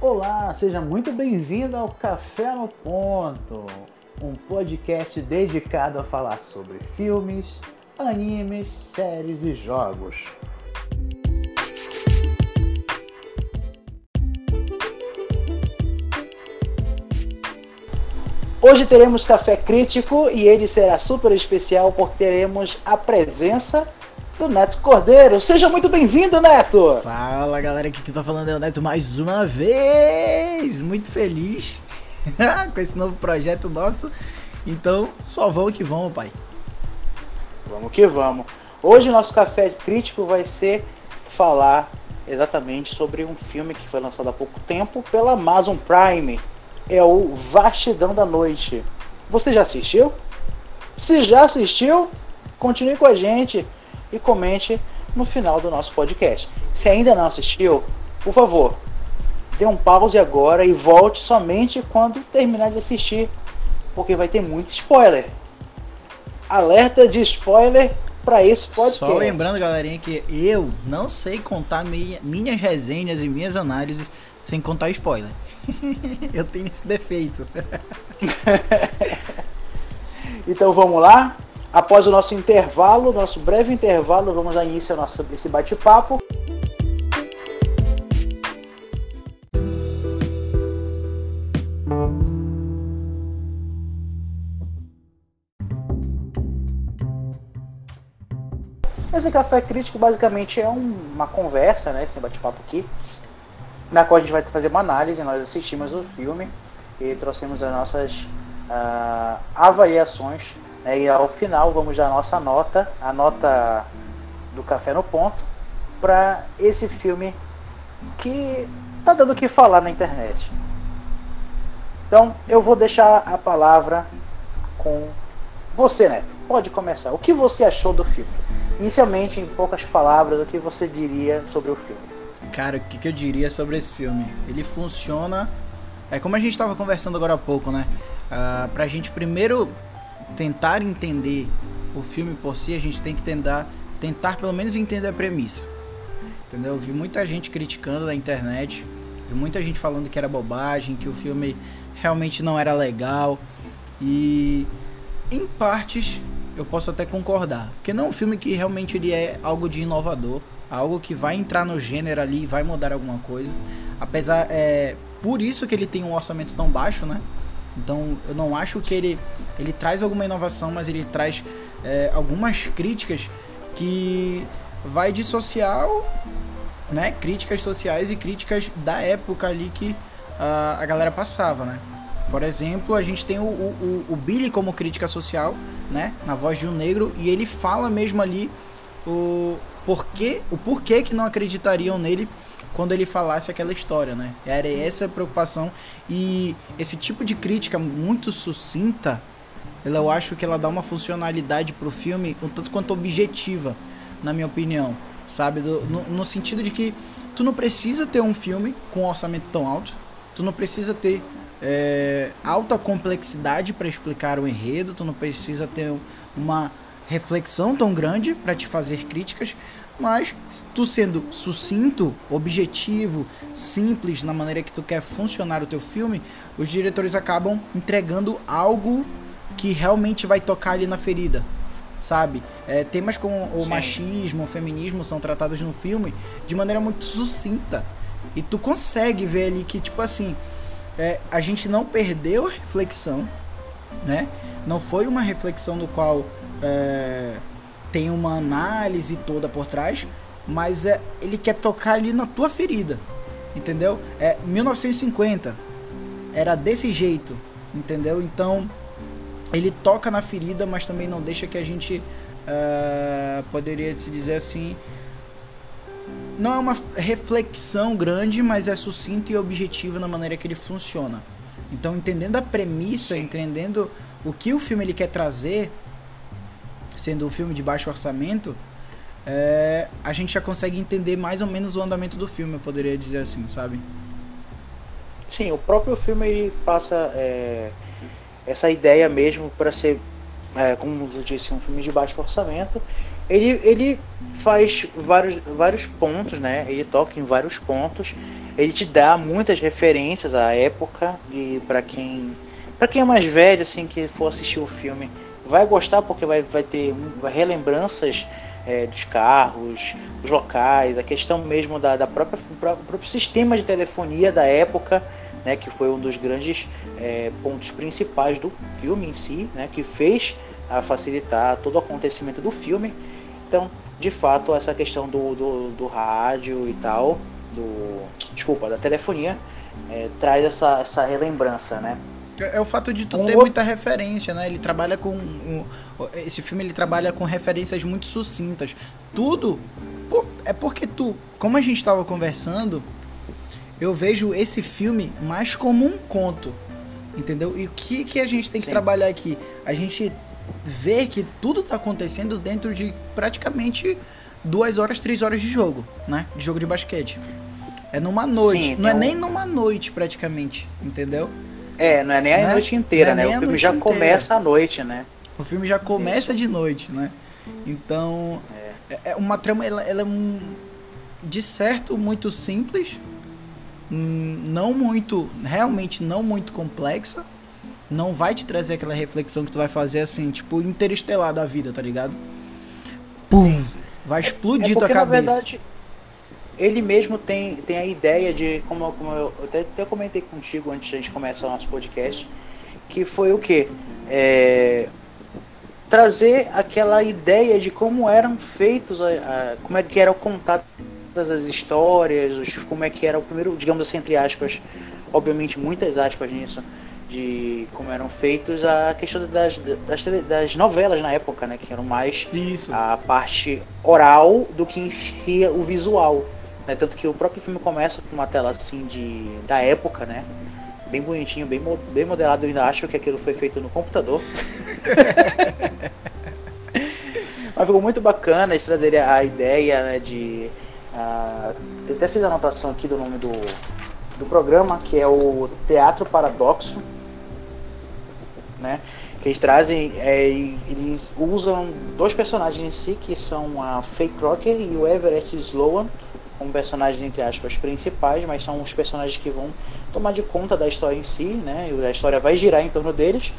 Olá, seja muito bem-vindo ao Café no Ponto, um podcast dedicado a falar sobre filmes, animes, séries e jogos. Hoje teremos café crítico e ele será super especial porque teremos a presença do Neto Cordeiro. Seja muito bem-vindo, Neto! Fala galera, aqui que tá falando é o Neto mais uma vez! Muito feliz com esse novo projeto nosso. Então, só vamos que vamos, pai. Vamos que vamos. Hoje nosso café crítico vai ser falar exatamente sobre um filme que foi lançado há pouco tempo pela Amazon Prime é o Vastidão da Noite. Você já assistiu? Se já assistiu, continue com a gente e comente no final do nosso podcast. Se ainda não assistiu, por favor, dê um pause agora e volte somente quando terminar de assistir, porque vai ter muito spoiler. Alerta de spoiler para esse podcast. Só lembrando, galerinha, que eu não sei contar minha, minhas resenhas e minhas análises sem contar spoiler. eu tenho esse defeito. então vamos lá. Após o nosso intervalo, nosso breve intervalo, vamos dar início ao nosso esse bate-papo. Esse café crítico basicamente é uma conversa, né? Esse bate-papo aqui, na qual a gente vai fazer uma análise. Nós assistimos o filme e trouxemos as nossas uh, avaliações. Né, e ao final vamos dar a nossa nota, a nota do Café no Ponto, para esse filme que tá dando o que falar na internet. Então eu vou deixar a palavra com você, Neto. Pode começar. O que você achou do filme? Inicialmente, em poucas palavras, o que você diria sobre o filme? Cara, o que, que eu diria sobre esse filme? Ele funciona. É como a gente estava conversando agora há pouco, né? Uh, pra gente primeiro tentar entender o filme por si, a gente tem que tentar, tentar pelo menos entender a premissa. Entendeu? Eu vi muita gente criticando na internet, vi muita gente falando que era bobagem, que o filme realmente não era legal. E em partes eu posso até concordar, porque não é um filme que realmente ele é algo de inovador algo que vai entrar no gênero ali vai mudar alguma coisa. Apesar, é por isso que ele tem um orçamento tão baixo, né? Então eu não acho que ele, ele traz alguma inovação, mas ele traz é, algumas críticas que vai dissociar, né? Críticas sociais e críticas da época ali que a, a galera passava, né? Por exemplo, a gente tem o, o, o Billy como crítica social, né? Na voz de um negro, e ele fala mesmo ali o, porquê, o porquê que não acreditariam nele quando ele falasse aquela história, né? Era essa a preocupação e esse tipo de crítica muito sucinta, ela, eu acho que ela dá uma funcionalidade pro filme um tanto quanto objetiva, na minha opinião, sabe? Do, no, no sentido de que tu não precisa ter um filme com um orçamento tão alto, tu não precisa ter é, alta complexidade para explicar o enredo, tu não precisa ter uma reflexão tão grande para te fazer críticas, mas tu sendo sucinto, objetivo, simples na maneira que tu quer funcionar o teu filme, os diretores acabam entregando algo que realmente vai tocar ali na ferida, sabe? É, temas como o Sim. machismo, o feminismo são tratados no filme de maneira muito sucinta e tu consegue ver ali que tipo assim é, a gente não perdeu a reflexão, né? Não foi uma reflexão no qual é, tem uma análise toda por trás, mas é, ele quer tocar ali na tua ferida, entendeu? É 1950 era desse jeito, entendeu? Então ele toca na ferida, mas também não deixa que a gente uh, poderia se dizer assim. Não é uma reflexão grande, mas é sucinto e objetivo na maneira que ele funciona. Então, entendendo a premissa, entendendo o que o filme ele quer trazer, sendo um filme de baixo orçamento, é, a gente já consegue entender mais ou menos o andamento do filme, eu poderia dizer assim, sabe? Sim, o próprio filme ele passa é, essa ideia mesmo para ser, é, como eu disse, um filme de baixo orçamento ele, ele faz vários, vários pontos, né? Ele toca em vários pontos. Ele te dá muitas referências à época e para quem para quem é mais velho assim que for assistir o filme vai gostar porque vai, vai ter relembranças é, dos carros, os locais, a questão mesmo da, da própria próprio sistema de telefonia da época, né? Que foi um dos grandes é, pontos principais do filme em si, né? Que fez a facilitar todo o acontecimento do filme. Então, de fato, essa questão do, do, do rádio e tal, do desculpa, da telefonia, é, traz essa, essa relembrança, né? É, é o fato de tu um ter outro... muita referência, né? Ele trabalha com. Um, esse filme ele trabalha com referências muito sucintas. Tudo é porque tu, como a gente estava conversando, eu vejo esse filme mais como um conto. Entendeu? E o que, que a gente tem que Sim. trabalhar aqui? A gente ver que tudo está acontecendo dentro de praticamente duas horas, três horas de jogo, né? De jogo de basquete. É numa noite, Sim, não é nem numa noite praticamente, entendeu? É, não é nem a né? noite inteira, é né? O filme já inteira. começa à noite, né? O filme já começa Isso. de noite, né? Então, é, é uma trama, ela, ela é um, de certo muito simples, hum, não muito, realmente não muito complexa, não vai te trazer aquela reflexão que tu vai fazer assim, tipo, interestelar da vida, tá ligado? Pum! Vai explodir é, é porque, tua cabeça. Na verdade, ele mesmo tem, tem a ideia de, como, como eu até, até comentei contigo antes de a gente começar o nosso podcast, que foi o quê? É, trazer aquela ideia de como eram feitos, a, a, como é que era o contato das histórias, os, como é que era o primeiro, digamos assim, entre aspas, obviamente muitas aspas nisso, de como eram feitos a questão das, das, das, novelas na época, né? Que eram mais Isso. a parte oral do que em si o visual. Né? Tanto que o próprio filme começa com uma tela assim de da época, né? Bem bonitinho, bem, bem modelado. Eu ainda acho que aquilo foi feito no computador. Mas ficou muito bacana eles trazerem a ideia né, de. Uh, eu até fiz a anotação aqui do nome do, do programa, que é o Teatro Paradoxo né? Que eles trazem, é, eles usam dois personagens em si, que são a Faye Crocker e o Everett Sloan, como personagens entre aspas principais, mas são os personagens que vão tomar de conta da história em si, né? E a história vai girar em torno deles.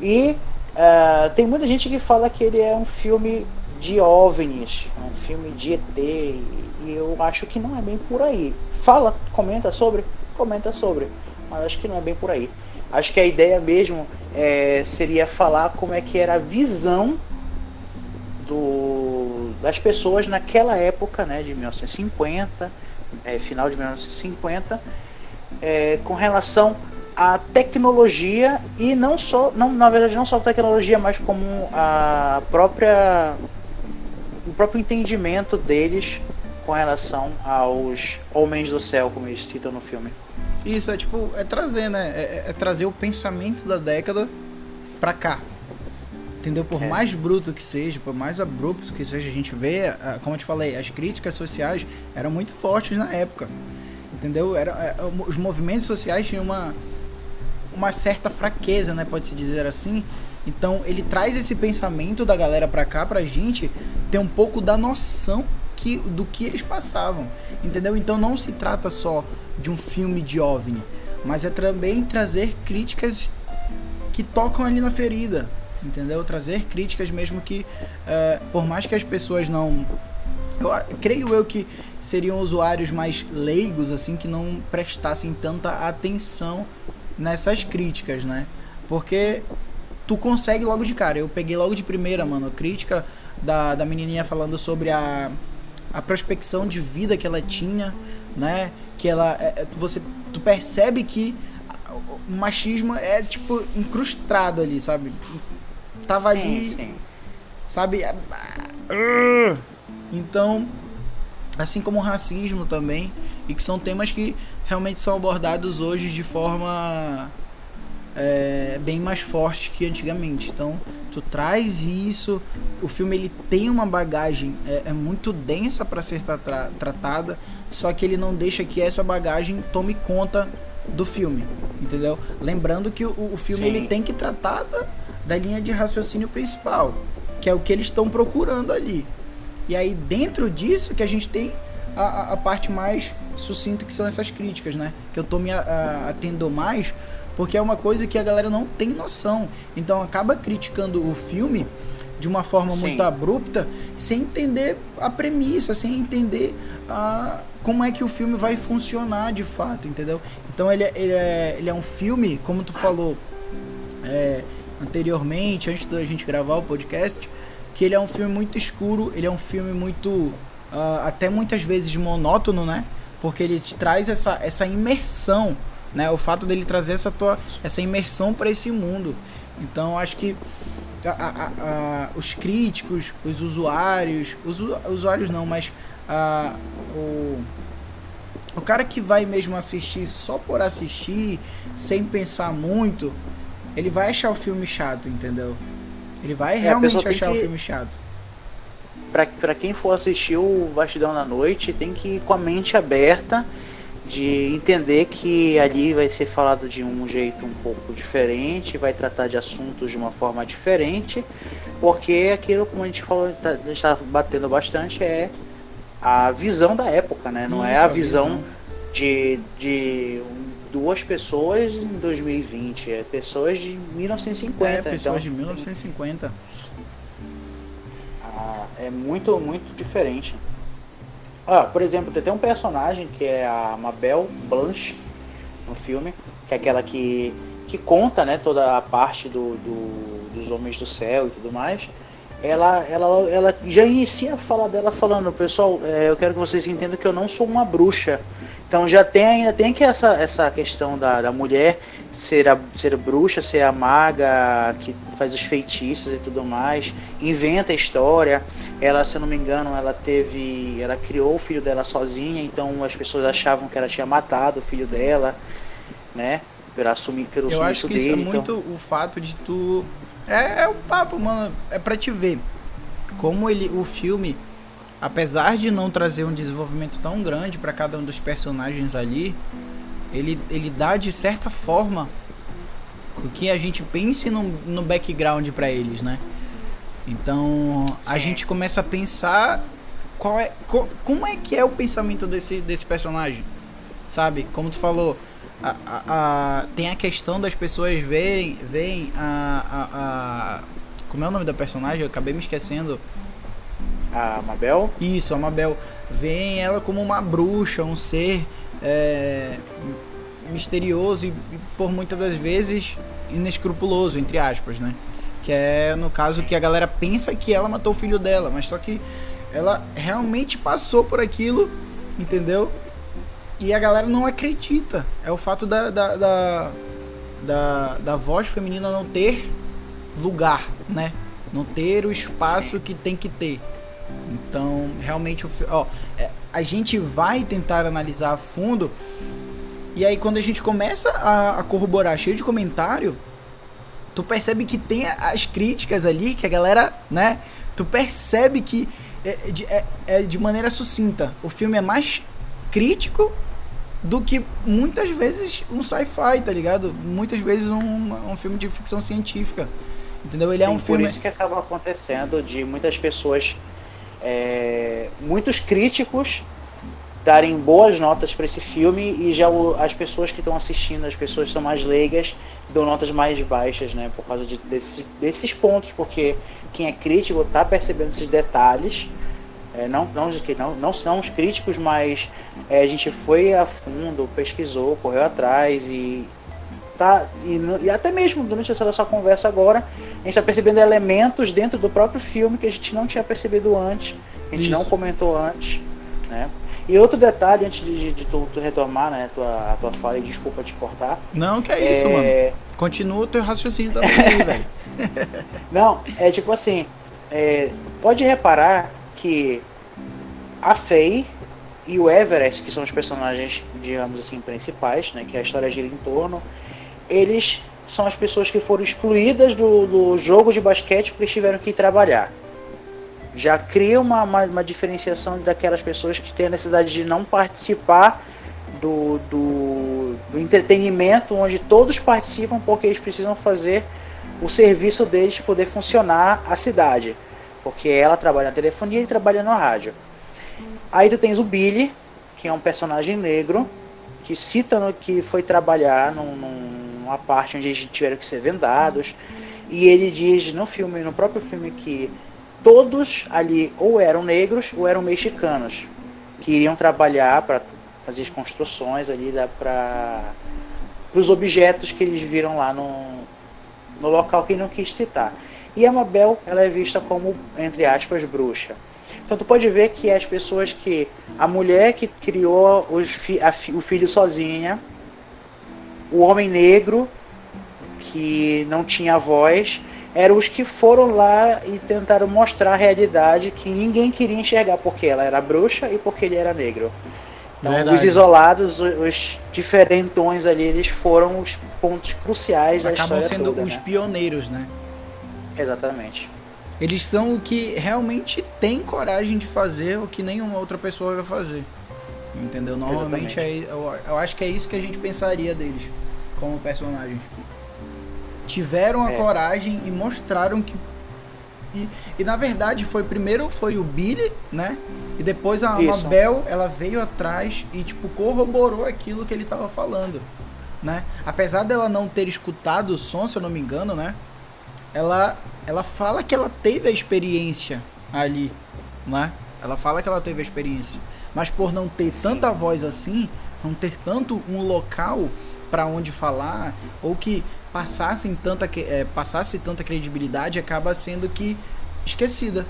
E uh, tem muita gente que fala que ele é um filme de OVNIs, um filme de ET, e eu acho que não é bem por aí. Fala, comenta sobre, comenta sobre, mas acho que não é bem por aí. Acho que a ideia mesmo é, seria falar como é que era a visão do, das pessoas naquela época, né, de 1950, é, final de 1950, é, com relação à tecnologia e não só, não, na verdade não só a tecnologia, mas como a própria o próprio entendimento deles com relação aos homens do céu, como eles citam no filme. Isso, é tipo, é trazer, né? É, é, trazer o pensamento da década pra cá. Entendeu? Por é. mais bruto que seja, por mais abrupto que seja, a gente vê, como eu te falei, as críticas sociais eram muito fortes na época. Entendeu? Era, era é, os movimentos sociais tinham uma, uma certa fraqueza, né? Pode-se dizer assim. Então ele traz esse pensamento da galera pra cá, pra gente ter um pouco da noção que, do que eles passavam, entendeu? Então não se trata só de um filme de OVNI, mas é também trazer críticas que tocam ali na ferida, entendeu? Trazer críticas mesmo que, uh, por mais que as pessoas não eu, creio eu que seriam usuários mais leigos, assim, que não prestassem tanta atenção nessas críticas, né? Porque tu consegue logo de cara. Eu peguei logo de primeira, mano, a crítica da, da menininha falando sobre a, a prospecção de vida que ela tinha, né? Que ela, é, é, você, tu percebe que o machismo é tipo incrustado ali, sabe? Tava sim, ali, sim. sabe? Então, assim como o racismo também, e que são temas que realmente são abordados hoje de forma é, bem mais forte que antigamente. Então, tu traz isso. O filme ele tem uma bagagem é, é muito densa para ser tra tratada, só que ele não deixa que essa bagagem tome conta do filme, entendeu? Lembrando que o, o filme Sim. ele tem que tratar da, da linha de raciocínio principal, que é o que eles estão procurando ali. E aí dentro disso que a gente tem a, a parte mais sucinta que são essas críticas, né? Que eu tô me atendo mais porque é uma coisa que a galera não tem noção. Então acaba criticando o filme de uma forma Sim. muito abrupta, sem entender a premissa, sem entender a, como é que o filme vai funcionar de fato, entendeu? Então ele, é, ele, é, ele é um filme, como tu falou é, anteriormente, antes da gente gravar o podcast, que ele é um filme muito escuro, ele é um filme muito, uh, até muitas vezes monótono, né? Porque ele te traz essa, essa imersão, né? O fato dele trazer essa, tua, essa imersão para esse mundo. Então acho que a, a, a, os críticos, os usuários, os usuários não, mas o, o cara que vai mesmo assistir só por assistir, sem pensar muito, ele vai achar o filme chato, entendeu? Ele vai é, realmente achar que... o filme chato. Pra, quem for assistir o Bastidão na Noite, tem que ir com a mente aberta de entender que ali vai ser falado de um jeito um pouco diferente, vai tratar de assuntos de uma forma diferente, porque aquilo, como a gente falou, tá, está batendo bastante, é a visão da época, né? Não Isso, é a visão, visão, De, de duas pessoas em 2020, é pessoas de 1950. É, pessoas então, de 1950. Ah, é muito, muito diferente. Ah, por exemplo, tem um personagem que é a Mabel Blanche no filme, que é aquela que, que conta né, toda a parte do, do, dos homens do céu e tudo mais. Ela, ela, ela já inicia a fala dela falando, pessoal, é, eu quero que vocês entendam que eu não sou uma bruxa. Então já tem ainda tem que essa, essa questão da, da mulher ser a ser bruxa, ser a maga que faz os feitiços e tudo mais, inventa a história. Ela, se eu não me engano, ela teve, ela criou o filho dela sozinha, então as pessoas achavam que ela tinha matado o filho dela, né? Pelo assumir pelo Eu acho que dele, isso é muito então... o fato de tu é, é o papo, mano, é para te ver como ele o filme apesar de não trazer um desenvolvimento tão grande para cada um dos personagens ali, ele, ele dá de certa forma que a gente pense no, no background para eles, né? Então Sim. a gente começa a pensar qual é, co, como é que é o pensamento desse, desse personagem, sabe? Como tu falou, a, a, a, tem a questão das pessoas verem, verem a, a, como é o nome da personagem? Eu acabei me esquecendo. A Mabel? Isso, a Mabel. Vem ela como uma bruxa, um ser é, misterioso e, por muitas das vezes, inescrupuloso, entre aspas, né? Que é, no caso, que a galera pensa que ela matou o filho dela, mas só que ela realmente passou por aquilo, entendeu? E a galera não acredita. É o fato da, da, da, da, da voz feminina não ter lugar, né? Não ter o espaço que tem que ter. Então, realmente, o, ó, é, a gente vai tentar analisar a fundo. E aí, quando a gente começa a, a corroborar cheio de comentário, tu percebe que tem as críticas ali, que a galera, né? Tu percebe que é de, é, é de maneira sucinta. O filme é mais crítico do que muitas vezes um sci-fi, tá ligado? Muitas vezes um, um filme de ficção científica. Entendeu? Ele é Sim, é um filme. Por isso que acaba acontecendo de muitas pessoas é, muitos críticos darem boas notas para esse filme e já o, as pessoas que estão assistindo, as pessoas que são mais leigas, dão notas mais baixas, né? Por causa de, desse, desses pontos, porque quem é crítico está percebendo esses detalhes. É, não, não, não, não são os críticos, mas é, a gente foi a fundo, pesquisou, correu atrás e tá e, e, até mesmo durante essa nossa conversa agora a gente está percebendo elementos dentro do próprio filme que a gente não tinha percebido antes a gente Isso. não comentou antes né? E outro detalhe antes de, de tu, tu, retomar né tua a tua fala e desculpa te cortar. Não que é isso é... mano continua o teu raciocínio também aí, velho. Não é tipo assim é, pode reparar que a Faye e o Everest, que são os personagens, digamos assim, principais, né, que a história gira em torno, eles são as pessoas que foram excluídas do, do jogo de basquete porque tiveram que trabalhar. Já cria uma, uma, uma, diferenciação daquelas pessoas que têm a necessidade de não participar do, do, do entretenimento, onde todos participam porque eles precisam fazer o serviço deles poder funcionar a cidade. Porque ela trabalha na telefonia e trabalha no rádio. Aí tu tens o Billy, que é um personagem negro, que cita no, que foi trabalhar num, numa parte onde eles tiveram que ser vendados. E ele diz no filme, no próprio filme, que todos ali ou eram negros ou eram mexicanos, que iriam trabalhar para fazer as construções ali para os objetos que eles viram lá no, no local que ele não quis citar. E a Mabel ela é vista como, entre aspas, bruxa. Então tu pode ver que as pessoas que. A mulher que criou os fi, a, o filho sozinha, o homem negro, que não tinha voz, eram os que foram lá e tentaram mostrar a realidade que ninguém queria enxergar, porque ela era bruxa e porque ele era negro. Então, Verdade. os isolados, os diferentões ali, eles foram os pontos cruciais da Acabam história sendo toda, os né? pioneiros, né? Exatamente. Eles são o que realmente tem coragem de fazer o que nenhuma outra pessoa vai fazer. Entendeu? Normalmente é, eu, eu, acho que é isso que a gente pensaria deles como personagens. Tiveram a é. coragem e mostraram que. E, e, na verdade foi primeiro foi o Billy, né? E depois a Mabel, ela veio atrás e tipo corroborou aquilo que ele estava falando, né? Apesar dela não ter escutado o som, se eu não me engano, né? ela, ela fala que ela teve a experiência ali, né? Ela fala que ela teve a experiência. Mas por não ter Sim. tanta voz assim, não ter tanto um local para onde falar, ou que passassem tanta, é, passasse tanta credibilidade, acaba sendo que esquecida.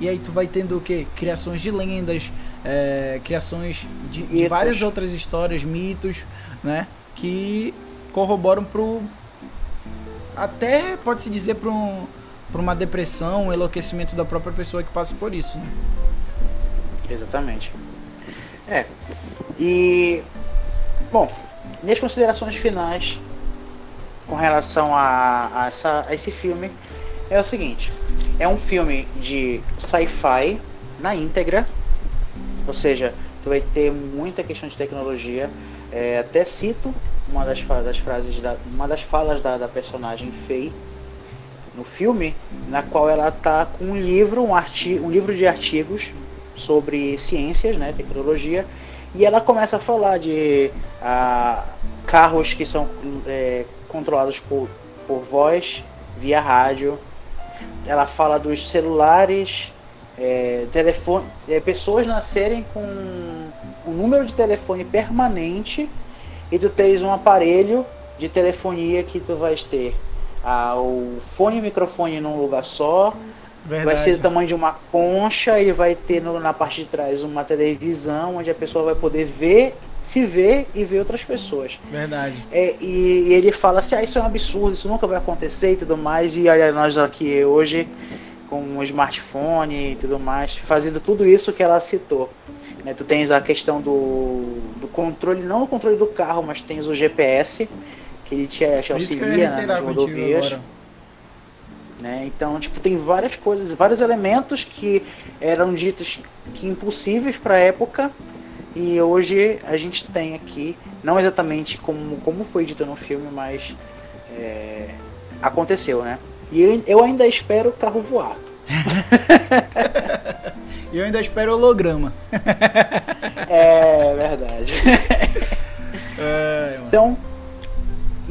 E aí tu vai tendo o que? Criações de lendas, é, criações de, de, várias outras histórias, mitos, né? Que corroboram pro, até pode-se dizer para um, uma depressão, um enlouquecimento da própria pessoa que passa por isso. Né? Exatamente. É. E. Bom, minhas considerações finais com relação a, a, essa, a esse filme é o seguinte: é um filme de sci-fi na íntegra, ou seja, tu vai ter muita questão de tecnologia. É, até cito uma das, das frases da, uma das falas da, da personagem Faye no filme, na qual ela está com um livro, um, artigo, um livro de artigos sobre ciências, né, tecnologia, e ela começa a falar de ah, carros que são é, controlados por, por voz via rádio. Ela fala dos celulares, é, telefone, é, pessoas nascerem com um número de telefone permanente e tu tens um aparelho de telefonia que tu vais ter ah, o fone e o microfone num lugar só. Verdade. Vai ser do tamanho de uma concha e vai ter no, na parte de trás uma televisão onde a pessoa vai poder ver, se ver e ver outras pessoas. Verdade. É, e, e, ele fala assim: ah, isso é um absurdo, isso nunca vai acontecer e tudo mais. E olha, nós aqui hoje com um smartphone e tudo mais, fazendo tudo isso que ela citou. Né? Tu tens a questão do, do controle, não o controle do carro, mas tens o GPS, que ele te, te auxilia né, nas rodovias. Né? Então, tipo, tem várias coisas, vários elementos que eram ditos que impossíveis para a época e hoje a gente tem aqui, não exatamente como, como foi dito no filme, mas é, aconteceu, né? E eu ainda espero o carro voar. E eu ainda espero holograma. é verdade. É, então,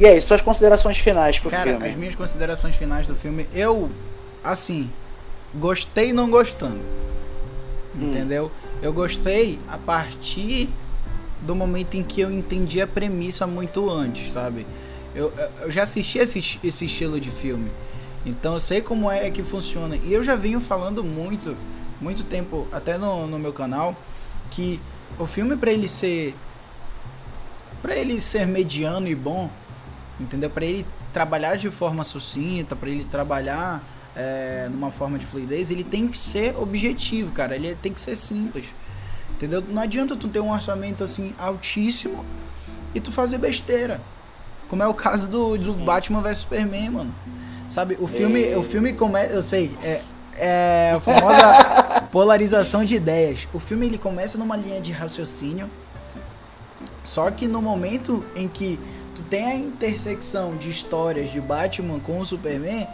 e aí, suas considerações finais pro Cara, filme? as minhas considerações finais do filme, eu, assim, gostei não gostando. Hum. Entendeu? Eu gostei a partir do momento em que eu entendi a premissa muito antes, sabe? Eu, eu já assisti esse, esse estilo de filme. Então eu sei como é que funciona. E eu já venho falando muito muito tempo, até no, no meu canal, que o filme para ele ser para ele ser mediano e bom, entendeu? Para ele trabalhar de forma sucinta, para ele trabalhar é, numa forma de fluidez, ele tem que ser objetivo, cara. Ele tem que ser simples, entendeu? Não adianta tu ter um orçamento assim altíssimo e tu fazer besteira, como é o caso do, do Batman vs Superman, mano. Sabe, o filme, e... o filme começa, eu sei, é, é a famosa polarização de ideias. O filme ele começa numa linha de raciocínio, só que no momento em que tu tem a intersecção de histórias de Batman com o Superman,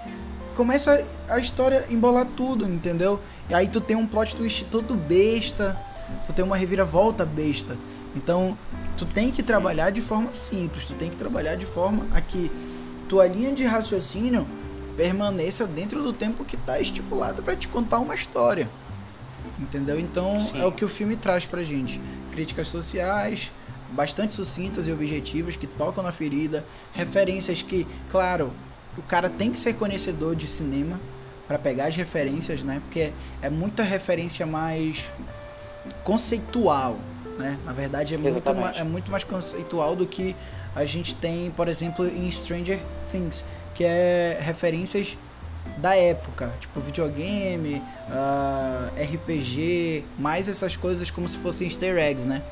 começa a história embolar tudo, entendeu? E aí tu tem um plot twist todo besta, tu tem uma reviravolta besta. Então, tu tem que trabalhar de forma simples, tu tem que trabalhar de forma a que tua linha de raciocínio permaneça dentro do tempo que está estipulado para te contar uma história. Entendeu? Então, Sim. é o que o filme traz pra gente. Críticas sociais, bastante sucintas e objetivas que tocam na ferida, referências que, claro, o cara tem que ser conhecedor de cinema para pegar as referências, né? Porque é muita referência mais conceitual, né? Na verdade é muito, é muito mais conceitual do que a gente tem, por exemplo, em Stranger Things, que é referências da época, tipo videogame, uh, ah, RPG, mais essas coisas como se fossem easter eggs, né?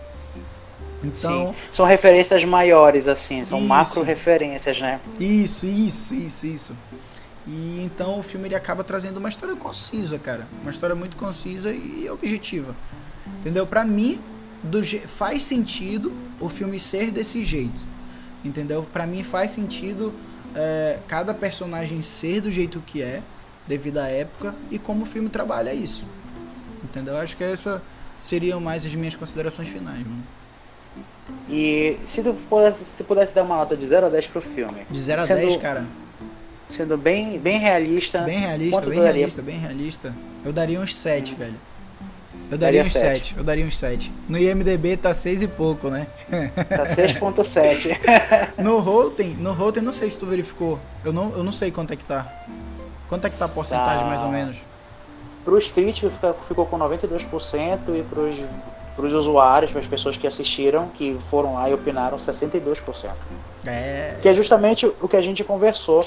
Então, Sim. são referências maiores assim, são isso, macro referências, né? Isso, isso, isso, isso. E então o filme ele acaba trazendo uma história concisa, cara, uma história muito concisa e objetiva. Entendeu? Para mim, do faz sentido o filme ser desse jeito. Entendeu? Para mim faz sentido é, cada personagem ser do jeito que é, devido à época, e como o filme trabalha isso. Entendeu? Acho que essa seriam mais as minhas considerações finais, mano. E se tu pudesse, se pudesse dar uma nota de 0 a 10 pro filme? De 0 a sendo, 10, cara. Sendo bem, bem realista. Bem realista, bem realista, bem realista. Eu daria uns 7, hum. velho. Eu daria, daria uns 7. 7. Eu daria uns 7. No IMDB tá 6 e pouco, né? Tá 6.7. no Rotten, no Rotten, não sei se tu verificou. Eu não, eu não sei quanto é que tá. Quanto é que tá a porcentagem, tá. mais ou menos? Pros críticos ficou com 92% e pros, pros usuários, para as pessoas que assistiram, que foram lá e opinaram, 62%. É... Que é justamente o que a gente conversou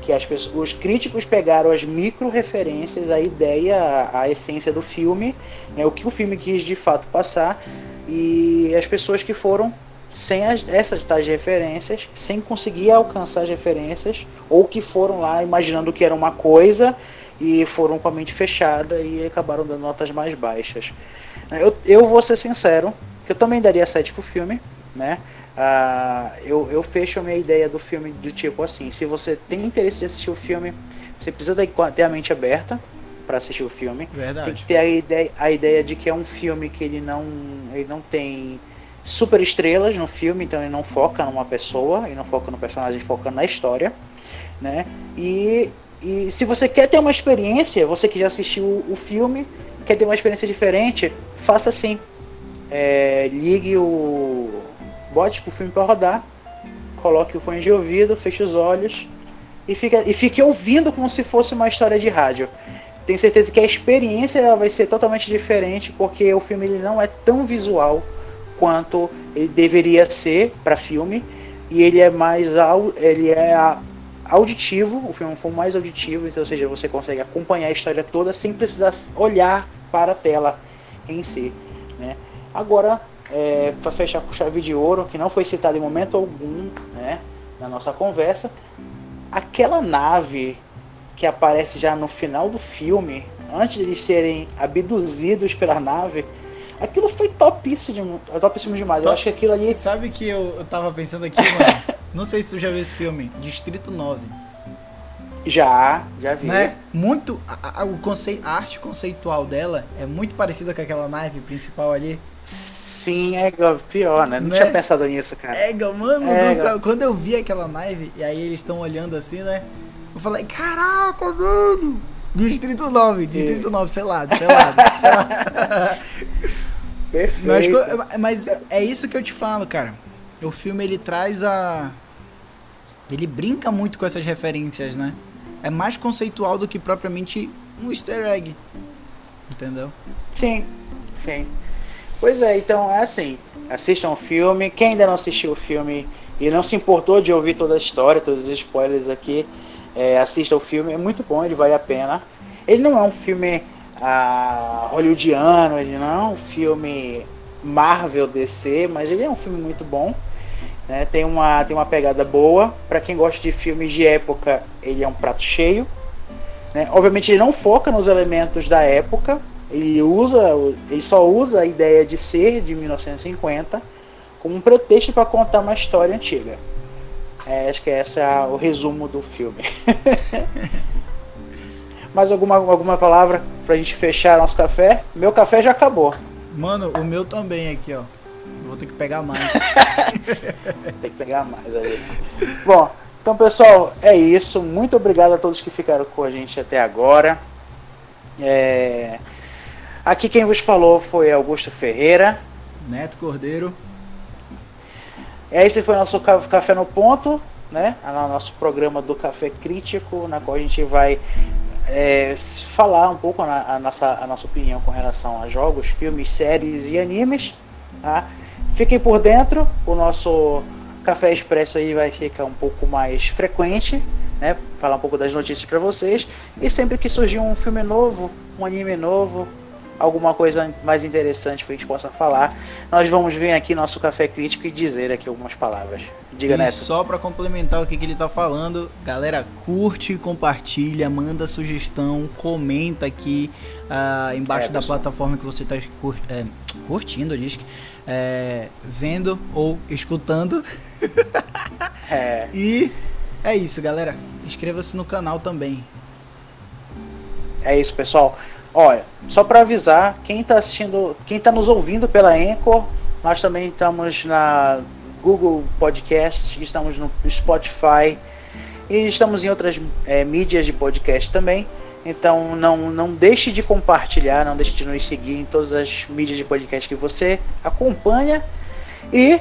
que as pessoas, os críticos pegaram as micro referências, a ideia, a, a essência do filme, né, o que o filme quis de fato passar, e as pessoas que foram sem as, essas tais referências, sem conseguir alcançar as referências, ou que foram lá imaginando que era uma coisa e foram com a mente fechada e acabaram dando notas mais baixas. Eu, eu vou ser sincero, que eu também daria 7 pro filme, né? Uh, eu, eu fecho a minha ideia do filme do tipo assim: se você tem interesse de assistir o filme, você precisa ter a mente aberta para assistir o filme. Verdade. Tem que ter a ideia, a ideia de que é um filme que ele não, ele não tem super estrelas no filme, então ele não foca numa pessoa, ele não foca no personagem, foca na história, né? E, e se você quer ter uma experiência, você que já assistiu o, o filme, quer ter uma experiência diferente, faça assim. É, ligue o bote o filme para rodar, coloque o fone de ouvido, feche os olhos e, fica, e fique ouvindo como se fosse uma história de rádio. Tenho certeza que a experiência vai ser totalmente diferente porque o filme ele não é tão visual quanto ele deveria ser para filme e ele é mais ele é auditivo, o filme foi mais auditivo, então, ou seja, você consegue acompanhar a história toda sem precisar olhar para a tela em si, né? Agora é, para fechar com chave de ouro, que não foi citado em momento algum né, na nossa conversa, aquela nave que aparece já no final do filme, antes de eles serem abduzidos pela nave, aquilo foi topíssimo, topíssimo demais. Top. Eu acho que aquilo ali. Sabe que eu, eu tava pensando aqui, mano? não sei se tu já viu esse filme, Distrito 9. Já, já vi. Né? Muito. A, a, o conceito, a arte conceitual dela é muito parecida com aquela nave principal ali. Sim, é pior, né? Não né? tinha pensado nisso, cara. É, mano é, céu. Quando eu vi aquela nave, e aí eles estão olhando assim, né? Eu falei, caraca, mano! Distrito 9, Distrito 9, sei lá, sei lá, sei lá. Perfeito. Mas, mas é isso que eu te falo, cara. O filme ele traz a. Ele brinca muito com essas referências, né? É mais conceitual do que propriamente um easter egg. Entendeu? Sim, sim. Pois é, então é assim, assistam o filme. Quem ainda não assistiu o filme e não se importou de ouvir toda a história, todos os spoilers aqui, é, assista o filme, é muito bom, ele vale a pena. Ele não é um filme ah, hollywoodiano, ele não é um filme Marvel DC, mas ele é um filme muito bom. Né? Tem, uma, tem uma pegada boa. Para quem gosta de filmes de época, ele é um prato cheio. Né? Obviamente ele não foca nos elementos da época, ele usa, ele só usa a ideia de ser de 1950 como um pretexto para contar uma história antiga. É, acho que esse é o resumo do filme. mais alguma, alguma palavra pra gente fechar nosso café? Meu café já acabou. Mano, o meu também aqui, ó. Vou ter que pegar mais. Tem que pegar mais aí. Bom, então pessoal, é isso. Muito obrigado a todos que ficaram com a gente até agora. É... Aqui quem vos falou foi Augusto Ferreira. Neto Cordeiro. Esse foi o nosso Café no Ponto, né? O nosso programa do Café Crítico, na qual a gente vai é, falar um pouco a, a, nossa, a nossa opinião com relação a jogos, filmes, séries e animes. Tá? Fiquem por dentro, o nosso Café Expresso aí vai ficar um pouco mais frequente, né? Falar um pouco das notícias para vocês. E sempre que surgir um filme novo, um anime novo, alguma coisa mais interessante que a gente possa falar, nós vamos vir aqui nosso café crítico e dizer aqui algumas palavras. Diga, e Neto. só para complementar o que, que ele tá falando, galera, curte, compartilha, manda sugestão, comenta aqui uh, embaixo é, da plataforma que você cur é, curtindo, diz que é, vendo ou escutando. é. E é isso, galera. Inscreva-se no canal também. É isso, pessoal. Olha, só para avisar, quem está assistindo, quem está nos ouvindo pela Anchor, nós também estamos na Google Podcast, estamos no Spotify e estamos em outras é, mídias de podcast também. Então não, não deixe de compartilhar, não deixe de nos seguir em todas as mídias de podcast que você acompanha. E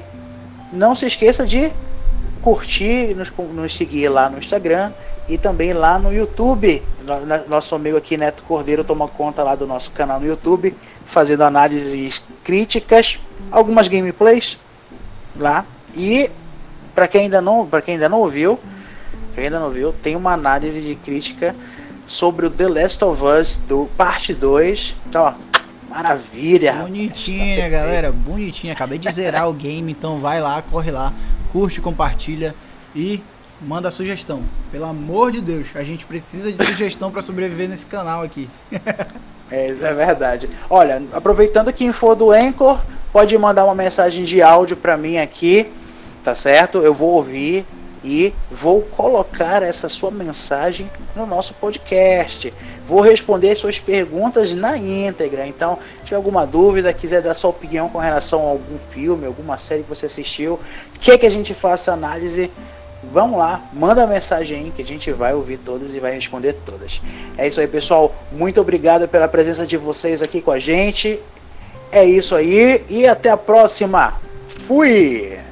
não se esqueça de curtir, nos, nos seguir lá no Instagram e também lá no YouTube. Nosso amigo aqui, Neto Cordeiro, toma conta lá do nosso canal no YouTube, fazendo análises críticas, algumas gameplays lá. E para quem ainda não, para quem ainda não ouviu, quem ainda não viu, tem uma análise de crítica sobre o The Last of Us do parte 2. Então, ó, maravilha. Bonitinha, tá galera, bonitinha. Acabei de zerar o game, então vai lá, corre lá, curte, compartilha e manda sugestão. Pelo amor de Deus, a gente precisa de sugestão para sobreviver nesse canal aqui. é, isso é verdade. Olha, aproveitando que for do Anchor, pode mandar uma mensagem de áudio para mim aqui, tá certo? Eu vou ouvir e vou colocar essa sua mensagem no nosso podcast. Vou responder suas perguntas na íntegra. Então, se alguma dúvida, quiser dar sua opinião com relação a algum filme, alguma série que você assistiu, quer que a gente faça análise, vamos lá, manda a mensagem aí que a gente vai ouvir todas e vai responder todas. É isso aí, pessoal. Muito obrigado pela presença de vocês aqui com a gente. É isso aí e até a próxima. Fui!